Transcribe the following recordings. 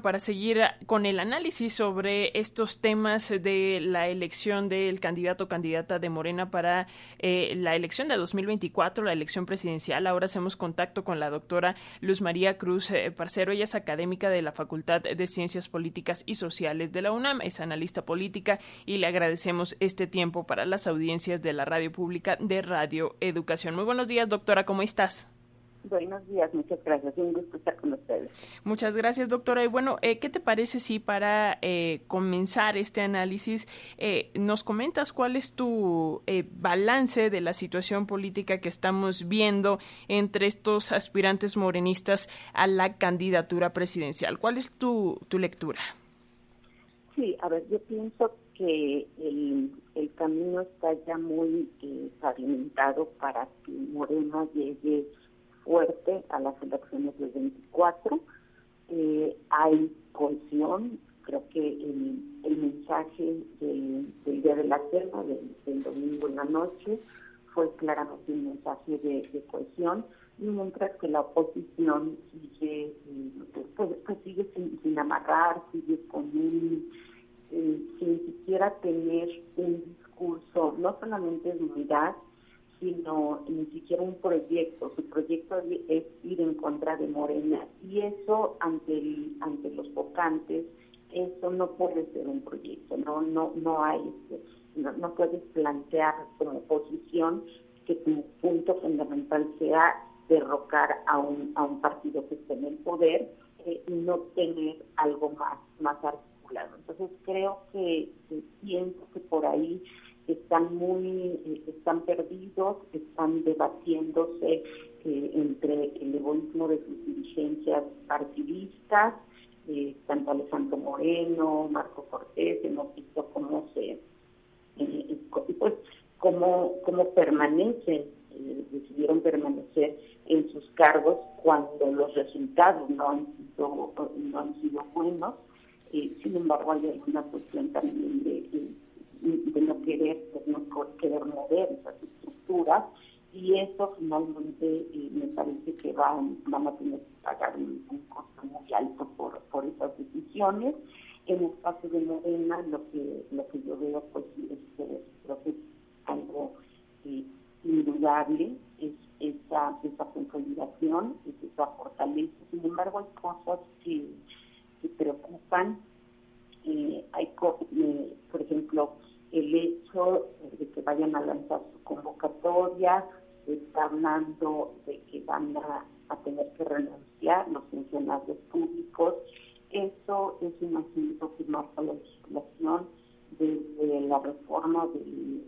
para seguir con el análisis sobre estos temas de la elección del candidato o candidata de Morena para eh, la elección de 2024, la elección presidencial. Ahora hacemos contacto con la doctora Luz María Cruz eh, Parcero. Ella es académica de la Facultad de Ciencias Políticas y Sociales de la UNAM, es analista política y le agradecemos este tiempo para las audiencias de la radio pública de Radio Educación. Muy buenos días, doctora, ¿cómo estás? Buenos días, muchas gracias. Un gusto estar con ustedes. Muchas gracias, doctora. Y bueno, eh, ¿qué te parece si para eh, comenzar este análisis eh, nos comentas cuál es tu balance de la situación política que estamos viendo entre estos aspirantes morenistas a la candidatura presidencial? ¿Cuál es tu, tu lectura? Sí, a ver, yo pienso que el, el camino está ya muy pavimentado para que Morena llegue fuerte a las elecciones del 24. Eh, hay cohesión, creo que el, mensaje del, Día de la Selva, del, domingo en la noche, fue claramente un mensaje de, cohesión, mientras que la oposición sigue, eh, pues, pues, sigue sin, amarrar, sigue con un, eh, sin siquiera tener un discurso, no solamente de unidad, sino ni siquiera un proyecto. Su proyecto es ir en contra de Morena y eso ante ante los votantes eso no puede ser un proyecto. No no no hay este, no, puedes plantear como oposición que tu punto fundamental sea derrocar a un a un partido que esté en el poder eh, y no tener algo más más articulado. Entonces creo que pienso que por ahí están muy, eh, están perdidos, están debatiéndose eh, entre el egoísmo de sus dirigencias partidistas, eh, tanto Alejandro Moreno, Marco Cortés, hemos visto cómo se, pues, cómo, cómo permanecen, decidieron permanecer en sus cargos cuando los resultados no han sido, no han sido buenos. sin embargo, hay alguna cuestión también de esas estructuras y eso finalmente eh, me parece que van, van a tener que pagar un, costo muy alto por, por esas decisiones. En el caso de Morena, lo que, lo que yo veo pues es, creo que algo eh, indudable, es esa, esa consolidación, es esa fortaleza. Sin embargo, hay cosas que, que preocupan. Eh, hay, eh, por ejemplo, el hecho de que vayan a lanzar su convocatoria, está hablando de que van a, tener que renunciar los funcionarios públicos. Eso es un asunto que marca la legislación desde la reforma del,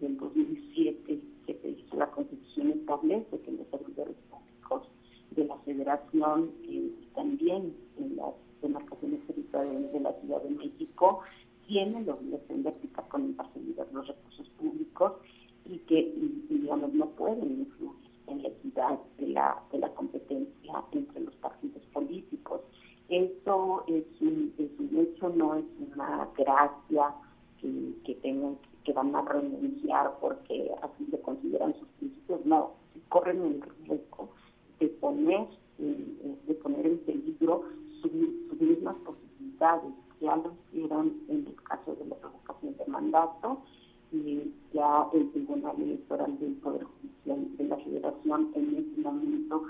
del 2007 que se hizo la Constitución establece que los servidores públicos de la Federación y también en las demarcaciones territoriales de la Ciudad de México tienen la obligación de aplicar con imparcialidad los recursos públicos y que, digamos, no pueden influir en la equidad de la, de la competencia entre los partidos políticos. Esto es un, hecho, no es una gracia que, que tengan que van a renunciar porque así se consideran sus principios, no, corren el riesgo de poner, de poner en peligro sus mismas posibilidades ya lo hicieron en el caso de la de mandato y ya el Tribunal Electoral del Poder Judicial de la Federación en ese momento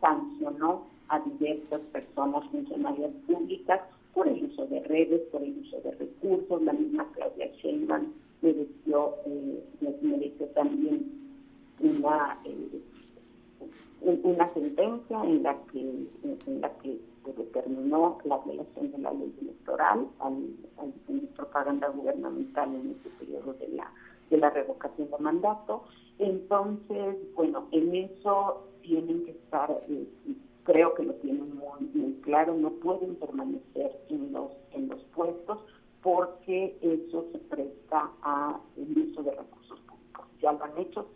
sancionó a diversas personas funcionarias públicas por el uso de redes, por el uso de recursos. La misma Claudia Sheinbaum mereció, eh, mereció también una eh, una sentencia en la que la que se determinó la violación de la ley electoral al, al propaganda gubernamental en este periodo de la de la revocación de mandato. Entonces, bueno, en eso tienen que estar, eh, creo que lo tienen muy, claro, no pueden permanecer en los en los puestos porque eso se presta a el uso de recursos públicos. Ya lo han hecho,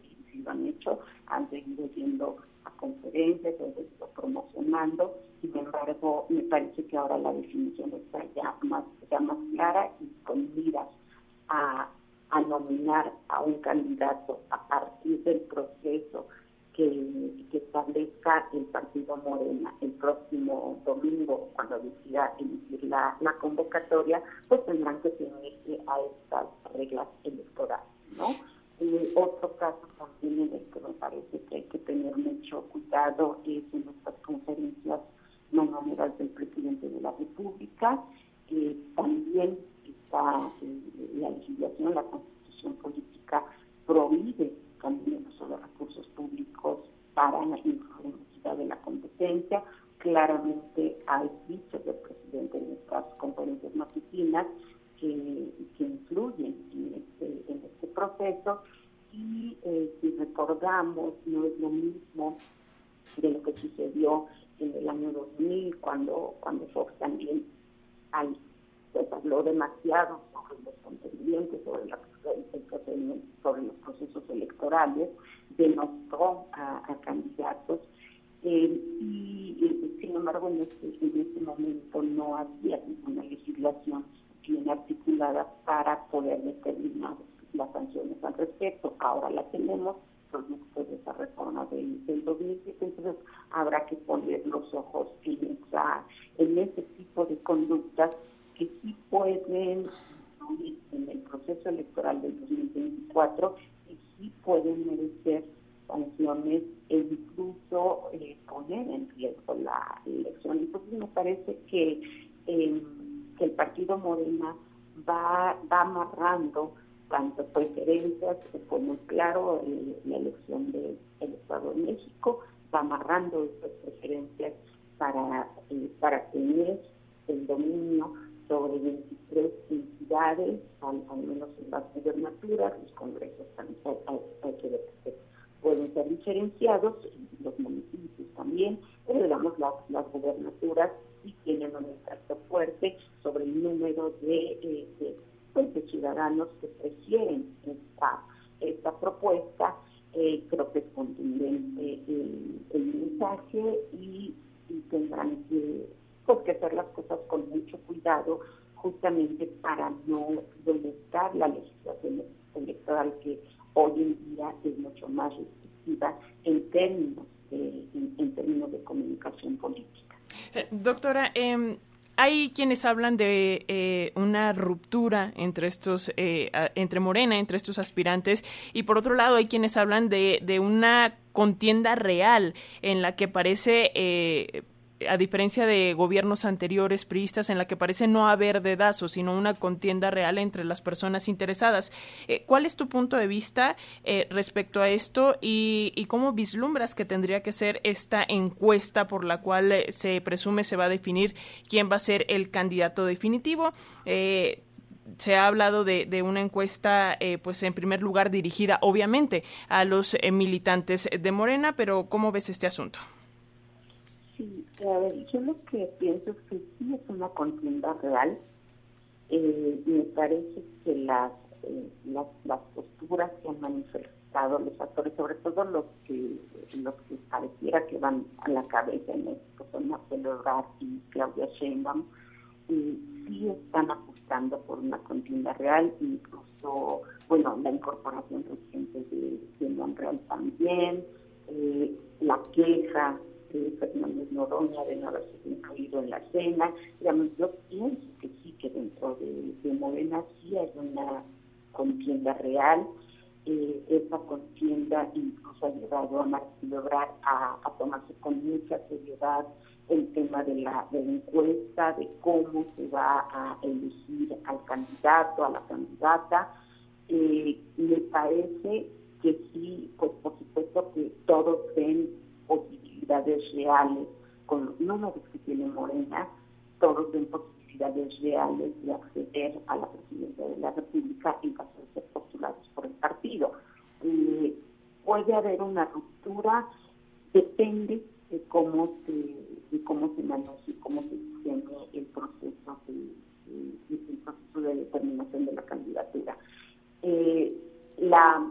han hecho, han seguido yendo a conferencias, han seguido promocionando sin embargo, me parece que ahora la definición está ya más, ya más clara y con miras a, nominar a un candidato a partir del proceso que, establezca el partido Morena el próximo domingo, cuando decida emitir la, convocatoria, pues tendrán que tenerse a estas reglas electorales, ¿no? Otro caso también en el que me parece que hay que tener mucho cuidado es en estas conferencias mañaneras del presidente de la República, que también está eh, la legislación, la constitución política prohíbe también el recursos públicos para la influencia de la competencia. Claramente hay dichos del presidente en estas conferencias matutinas que, que influyen en este, en este proceso y eh, si recordamos no es lo mismo de lo que sucedió en el año 2000 cuando cuando Fox también pues, habló demasiado sobre los contendientes, sobre, la, sobre los procesos electorales, denostó a, candidatos eh, y, sin embargo en este, en este momento no había ninguna legislación bien articulada para poder determinar las sanciones al respecto. Ahora la tenemos producto de esa reforma del, del 2007, entonces habrá que poner los ojos en, esa, en ese tipo de conductas que sí pueden en el proceso electoral del 2024 y sí pueden merecer sanciones e incluso eh, poner en riesgo la elección. Entonces me parece que, eh, que el partido Morena va, va amarrando tanto preferencias, fue muy claro la elección del Estado de México, va amarrando esas preferencias para, eh, para tener el dominio sobre 23 entidades, al, menos en las gubernaturas, los congresos también hay, que ver que pueden ser diferenciados, los municipios también, pero digamos las, las gubernaturas sí tienen un impacto fuerte sobre el número de, eh, de pues, de ciudadanos que prefieren esta, esta propuesta. Eh, creo que es contundente el, mensaje y, tendrán que, pues, que hacer las cosas con mucho cuidado justamente para no violentar la legislación electoral que hoy en día es mucho más restrictiva en términos de, en, términos de comunicación política. Eh, doctora, eh, hay quienes hablan de eh, una ruptura entre estos, eh, entre Morena, entre estos aspirantes, y por otro lado hay quienes hablan de, de una contienda real en la que parece eh, a diferencia de gobiernos anteriores priistas en la que parece no haber dedazo, sino una contienda real entre las personas interesadas. Eh, ¿Cuál es tu punto de vista eh, respecto a esto y, cómo vislumbras que tendría que ser esta encuesta por la cual eh, se presume se va a definir quién va a ser el candidato definitivo? se ha hablado de, una encuesta, pues en primer lugar dirigida obviamente a los militantes de Morena, pero ¿cómo ves este asunto? Sí, a ver, yo lo que pienso es que sí es una contienda real. Eh, me parece que las, eh, las, las posturas que han manifestado los actores, sobre todo los que los que pareciera que van a la cabeza en esto, son Marcelo Ebrard y Claudia Sheinbaum, eh, sí están apostando por una contienda real, incluso, bueno, la incorporación reciente de, de Monreal también, eh, la queja Fernández Noroña de no haberse incluido en la cena. Yo pienso que sí, que dentro de, de Morena sí hay una contienda real. Eh, esa contienda incluso ha llevado a Martín a, tomarse con mucha seriedad el tema de la, encuesta, de cómo se va a elegir al candidato, a la candidata. Eh, me parece que sí, pues por supuesto que todos ven posibilidades reales, con los números que tiene Morena, todos ven posibilidades reales de acceder a la presidencia de la República en caso de ser postulados por el partido. Eh, puede haber una ruptura, depende de cómo se, de cómo se maneje, cómo se diseñe el proceso de, el proceso de determinación de la candidatura. Eh, la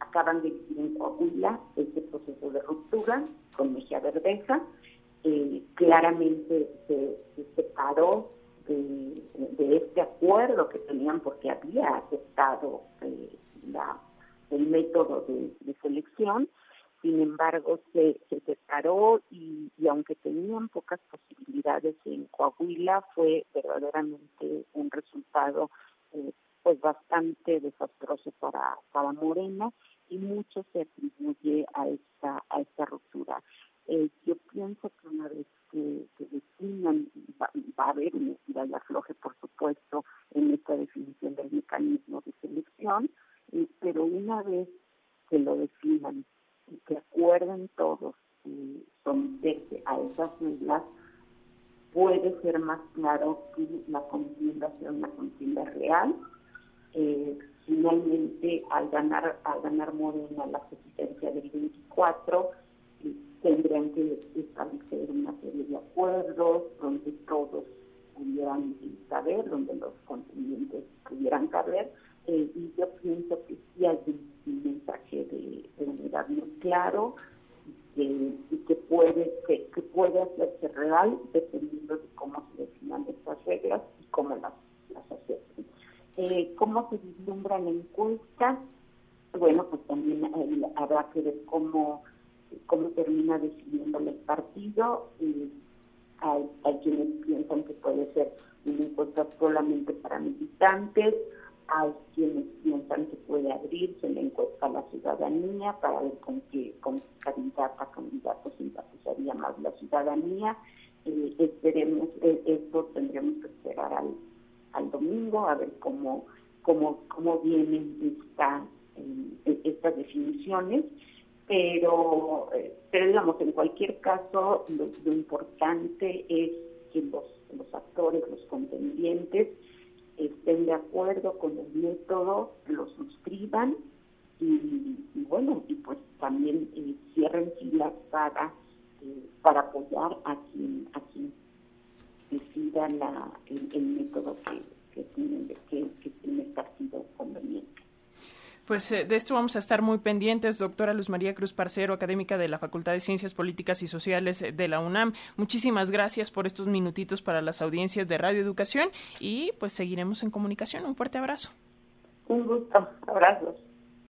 acaban de decir en Coahuila este proceso de ruptura con Mejía Verdeja, claramente se, separó de, este acuerdo que tenían porque había aceptado eh, el método de, selección. sin embargo se, se separó y, aunque tenían pocas posibilidades en Coahuila, fue verdaderamente un resultado eh, pues bastante desastroso para, para Morena y mucho se atribuye a esta, a esta ruptura. Eh, yo pienso que una vez que, que definan, va, a haber un estira y afloje, por supuesto, en esta definición del mecanismo de selección, eh, pero una vez que lo definan y que acuerden todos y someterse a esas reglas, puede ser más claro que la contienda sea una contienda real. Eh, finalmente, al ganar, al ganar Morena la presidencia del 24, eh, tendrían que establecer una serie de acuerdos donde todos pudieran saber, donde los contendientes pudieran caber, eh, y yo pienso que sí hay un mensaje de, unidad muy claro y que puede que, puede hacerse real dependiendo de cómo se definan estas reglas y cómo las, las acepten. Eh, ¿Cómo se vislumbra la encuesta? Bueno, pues también habrá que ver cómo, cómo termina decidiendo el partido. Hay, quienes piensan que puede ser una encuesta solamente para militantes, hay quienes piensan que puede abrirse la encuesta a la ciudadanía para ver con qué, candidata, candidato simpatizaría más la ciudadanía. Eh, esperemos, eh, esto tendremos que esperar al, domingo a ver cómo, cómo, cómo vienen eh, estas definiciones. Pero, pero digamos, en cualquier caso, lo, importante es que los, los actores, los contendientes, estén de acuerdo con el método, lo suscriban y, bueno, y pues también eh, cierren filas para, eh, para apoyar a quien, a quien decida la, el, método que, que, tiene, que, que tiene el partido conveniente. Pues eh, de esto vamos a estar muy pendientes, doctora Luz María Cruz Parcero, académica de la Facultad de Ciencias Políticas y Sociales de la UNAM. Muchísimas gracias por estos minutitos para las audiencias de Radio Educación y pues seguiremos en comunicación. Un fuerte abrazo. Un gusto. Abrazos.